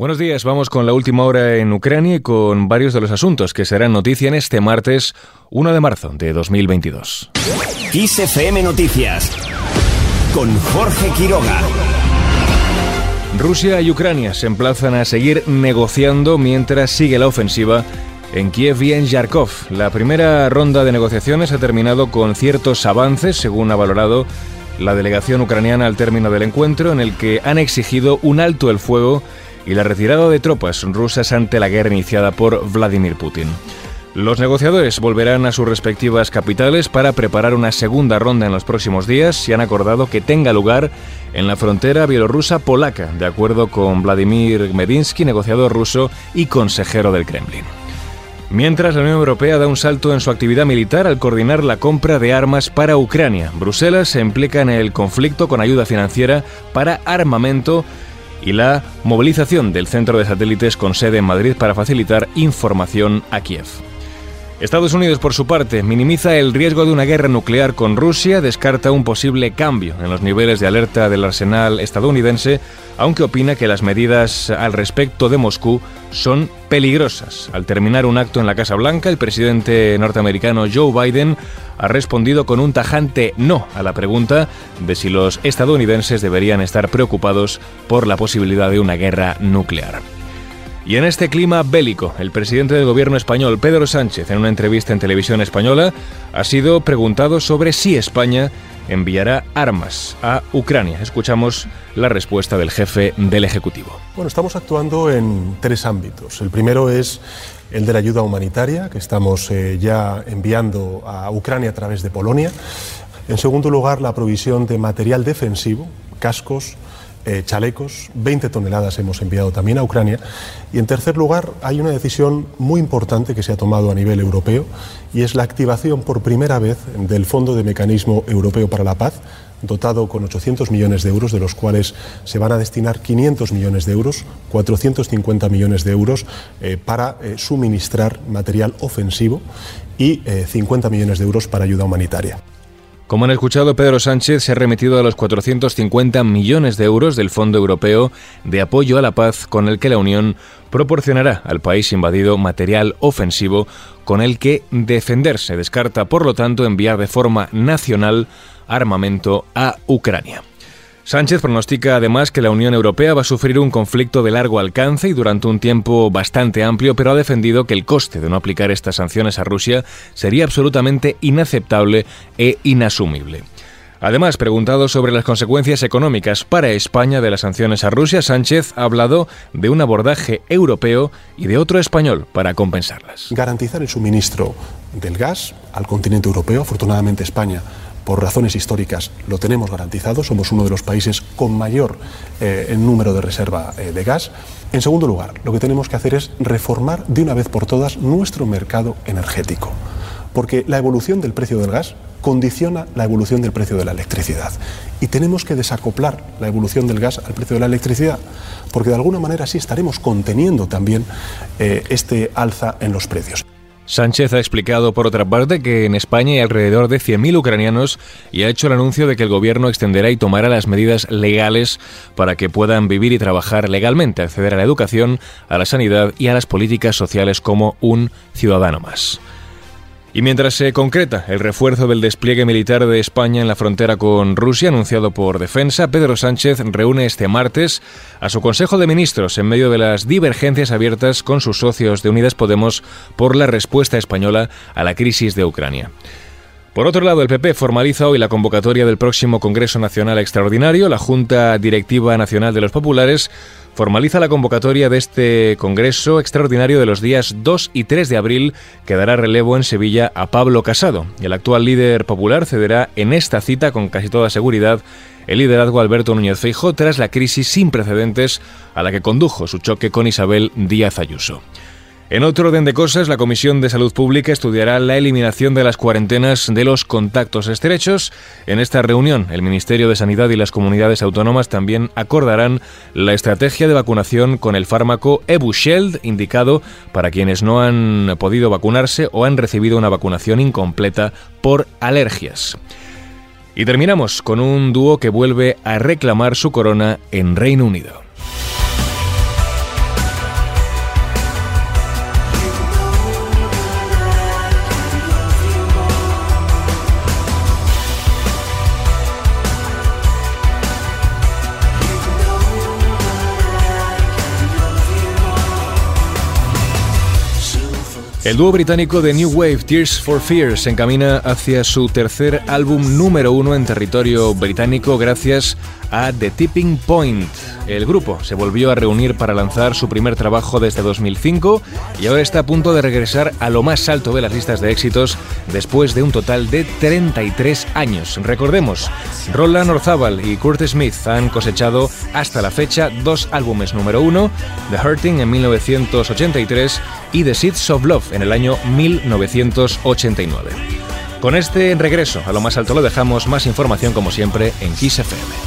Buenos días, vamos con la última hora en Ucrania y con varios de los asuntos que serán noticia en este martes 1 de marzo de 2022. XFM Noticias con Jorge Quiroga. Rusia y Ucrania se emplazan a seguir negociando mientras sigue la ofensiva en Kiev y en Yarkov. La primera ronda de negociaciones ha terminado con ciertos avances, según ha valorado la delegación ucraniana al término del encuentro, en el que han exigido un alto el fuego y la retirada de tropas rusas ante la guerra iniciada por Vladimir Putin. Los negociadores volverán a sus respectivas capitales para preparar una segunda ronda en los próximos días y han acordado que tenga lugar en la frontera bielorrusa polaca, de acuerdo con Vladimir Medinsky, negociador ruso y consejero del Kremlin. Mientras la Unión Europea da un salto en su actividad militar al coordinar la compra de armas para Ucrania, Bruselas se implica en el conflicto con ayuda financiera para armamento y la movilización del centro de satélites con sede en Madrid para facilitar información a Kiev. Estados Unidos, por su parte, minimiza el riesgo de una guerra nuclear con Rusia, descarta un posible cambio en los niveles de alerta del arsenal estadounidense, aunque opina que las medidas al respecto de Moscú son peligrosas. Al terminar un acto en la Casa Blanca, el presidente norteamericano Joe Biden ha respondido con un tajante no a la pregunta de si los estadounidenses deberían estar preocupados por la posibilidad de una guerra nuclear. Y en este clima bélico, el presidente del gobierno español, Pedro Sánchez, en una entrevista en televisión española, ha sido preguntado sobre si España enviará armas a Ucrania. Escuchamos la respuesta del jefe del Ejecutivo. Bueno, estamos actuando en tres ámbitos. El primero es el de la ayuda humanitaria, que estamos eh, ya enviando a Ucrania a través de Polonia. En segundo lugar, la provisión de material defensivo, cascos, eh, chalecos, 20 toneladas hemos enviado también a Ucrania. Y en tercer lugar, hay una decisión muy importante que se ha tomado a nivel europeo y es la activación por primera vez del Fondo de Mecanismo Europeo para la Paz, dotado con 800 millones de euros, de los cuales se van a destinar 500 millones de euros, 450 millones de euros eh, para eh, suministrar material ofensivo y 50 millones de euros para ayuda humanitaria. Como han escuchado, Pedro Sánchez se ha remitido a los 450 millones de euros del Fondo Europeo de Apoyo a la Paz con el que la Unión proporcionará al país invadido material ofensivo con el que defenderse. Descarta, por lo tanto, enviar de forma nacional armamento a Ucrania. Sánchez pronostica además que la Unión Europea va a sufrir un conflicto de largo alcance y durante un tiempo bastante amplio, pero ha defendido que el coste de no aplicar estas sanciones a Rusia sería absolutamente inaceptable e inasumible. Además, preguntado sobre las consecuencias económicas para España de las sanciones a Rusia, Sánchez ha hablado de un abordaje europeo y de otro español para compensarlas. Garantizar el suministro del gas al continente europeo, afortunadamente España por razones históricas lo tenemos garantizado, somos uno de los países con mayor eh, número de reserva eh, de gas. En segundo lugar, lo que tenemos que hacer es reformar de una vez por todas nuestro mercado energético, porque la evolución del precio del gas condiciona la evolución del precio de la electricidad. Y tenemos que desacoplar la evolución del gas al precio de la electricidad, porque de alguna manera así estaremos conteniendo también eh, este alza en los precios. Sánchez ha explicado, por otra parte, que en España hay alrededor de 100.000 ucranianos y ha hecho el anuncio de que el gobierno extenderá y tomará las medidas legales para que puedan vivir y trabajar legalmente, acceder a la educación, a la sanidad y a las políticas sociales como un ciudadano más. Y mientras se concreta el refuerzo del despliegue militar de España en la frontera con Rusia, anunciado por Defensa, Pedro Sánchez reúne este martes a su Consejo de Ministros en medio de las divergencias abiertas con sus socios de Unidas Podemos por la respuesta española a la crisis de Ucrania. Por otro lado, el PP formaliza hoy la convocatoria del próximo Congreso Nacional Extraordinario. La Junta Directiva Nacional de los Populares formaliza la convocatoria de este Congreso Extraordinario de los días 2 y 3 de abril, que dará relevo en Sevilla a Pablo Casado. El actual líder popular cederá en esta cita con casi toda seguridad el liderazgo Alberto Núñez Feijóo tras la crisis sin precedentes a la que condujo su choque con Isabel Díaz Ayuso. En otro orden de cosas, la Comisión de Salud Pública estudiará la eliminación de las cuarentenas de los contactos estrechos. En esta reunión, el Ministerio de Sanidad y las comunidades autónomas también acordarán la estrategia de vacunación con el fármaco Ebusheld, indicado para quienes no han podido vacunarse o han recibido una vacunación incompleta por alergias. Y terminamos con un dúo que vuelve a reclamar su corona en Reino Unido. El dúo británico de New Wave Tears for Fears se encamina hacia su tercer álbum número uno en territorio británico gracias a The Tipping Point. El grupo se volvió a reunir para lanzar su primer trabajo desde 2005 y ahora está a punto de regresar a lo más alto de las listas de éxitos después de un total de 33 años. Recordemos, Roland Orzabal y Kurt Smith han cosechado hasta la fecha dos álbumes número uno, The Hurting en 1983 y The Seeds of Love en el año 1989. Con este regreso a lo más alto lo dejamos, más información como siempre en Kiss FM.